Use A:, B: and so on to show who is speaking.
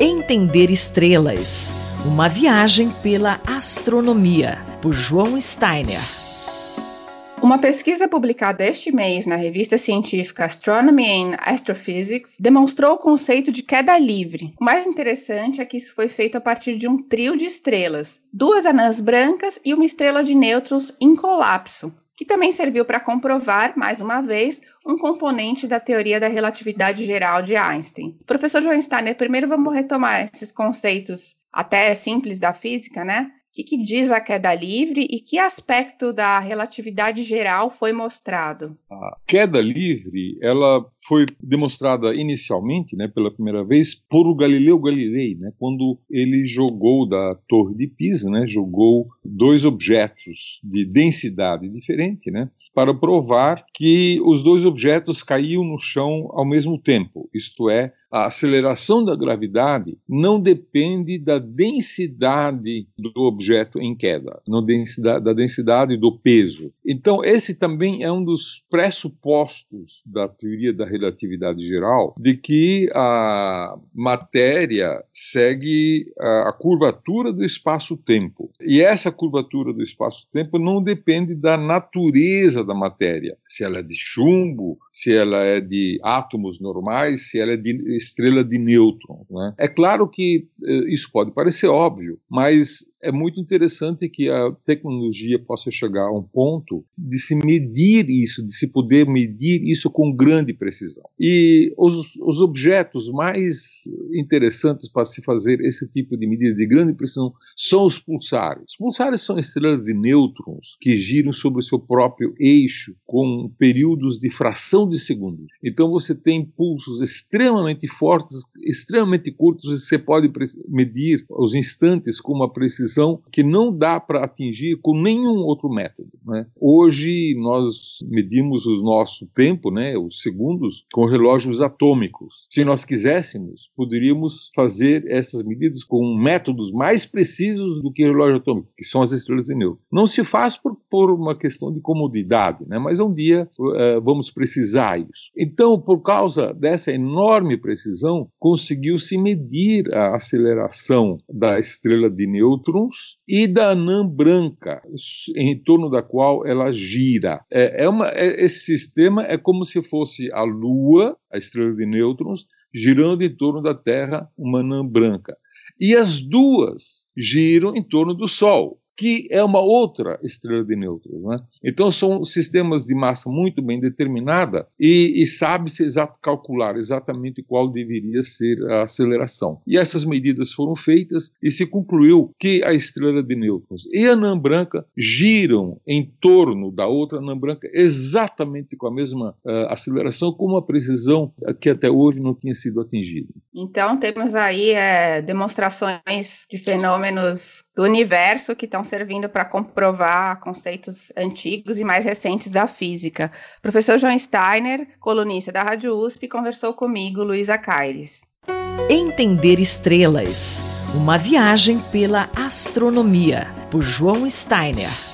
A: Entender Estrelas Uma viagem pela astronomia, por João Steiner.
B: Uma pesquisa publicada este mês na revista científica Astronomy and Astrophysics demonstrou o conceito de queda livre. O mais interessante é que isso foi feito a partir de um trio de estrelas, duas anãs brancas e uma estrela de nêutrons em colapso, que também serviu para comprovar, mais uma vez, um componente da teoria da relatividade geral de Einstein. Professor João Steiner, primeiro vamos retomar esses conceitos até simples da física, né? Que, que diz a queda livre e que aspecto da relatividade geral foi mostrado?
C: A queda livre, ela foi demonstrada inicialmente, né, pela primeira vez, por Galileu Galilei, né, quando ele jogou da Torre de Pisa, né, jogou dois objetos de densidade diferente, né, para provar que os dois objetos caíam no chão ao mesmo tempo, isto é, a aceleração da gravidade não depende da densidade do objeto em queda, densidade, da densidade do peso. Então, esse também é um dos pressupostos da teoria da relatividade geral, de que a matéria segue a curvatura do espaço-tempo. E essa curvatura do espaço-tempo não depende da natureza da matéria, se ela é de chumbo, se ela é de átomos normais, se ela é de estrela de nêutrons. Né? É claro que eh, isso pode parecer óbvio, mas é muito interessante que a tecnologia possa chegar a um ponto de se medir isso, de se poder medir isso com grande precisão. E os, os objetos mais interessantes para se fazer esse tipo de medida de grande precisão são os pulsares. Os pulsares são estrelas de nêutrons que giram sobre o seu próprio eixo com períodos de fração de segundo. Então você tem pulsos extremamente fortes, extremamente curtos, e você pode medir os instantes com uma precisão precisão que não dá para atingir com nenhum outro método. Né? Hoje nós medimos o nosso tempo, né, os segundos, com relógios atômicos. Se nós quiséssemos, poderíamos fazer essas medidas com métodos mais precisos do que o relógio atômico, que são as estrelas de nêutron. Não se faz por, por uma questão de comodidade, né? mas um dia uh, vamos precisar isso. Então, por causa dessa enorme precisão, conseguiu-se medir a aceleração da estrela de nêutron nêutrons e da anã branca, em torno da qual ela gira. É, é uma, é, esse sistema é como se fosse a Lua, a estrela de nêutrons, girando em torno da Terra, uma anã branca. E as duas giram em torno do Sol que é uma outra estrela de nêutrons. Né? Então, são sistemas de massa muito bem determinada e, e sabe-se exato, calcular exatamente qual deveria ser a aceleração. E essas medidas foram feitas e se concluiu que a estrela de nêutrons e a anã branca giram em torno da outra anã branca exatamente com a mesma uh, aceleração, com uma precisão que até hoje não tinha sido atingida.
B: Então, temos aí é, demonstrações de fenômenos do universo que estão servindo para comprovar conceitos antigos e mais recentes da física. O professor João Steiner, colunista da Rádio USP, conversou comigo, Luísa Caires.
A: Entender estrelas. Uma viagem pela astronomia, por João Steiner.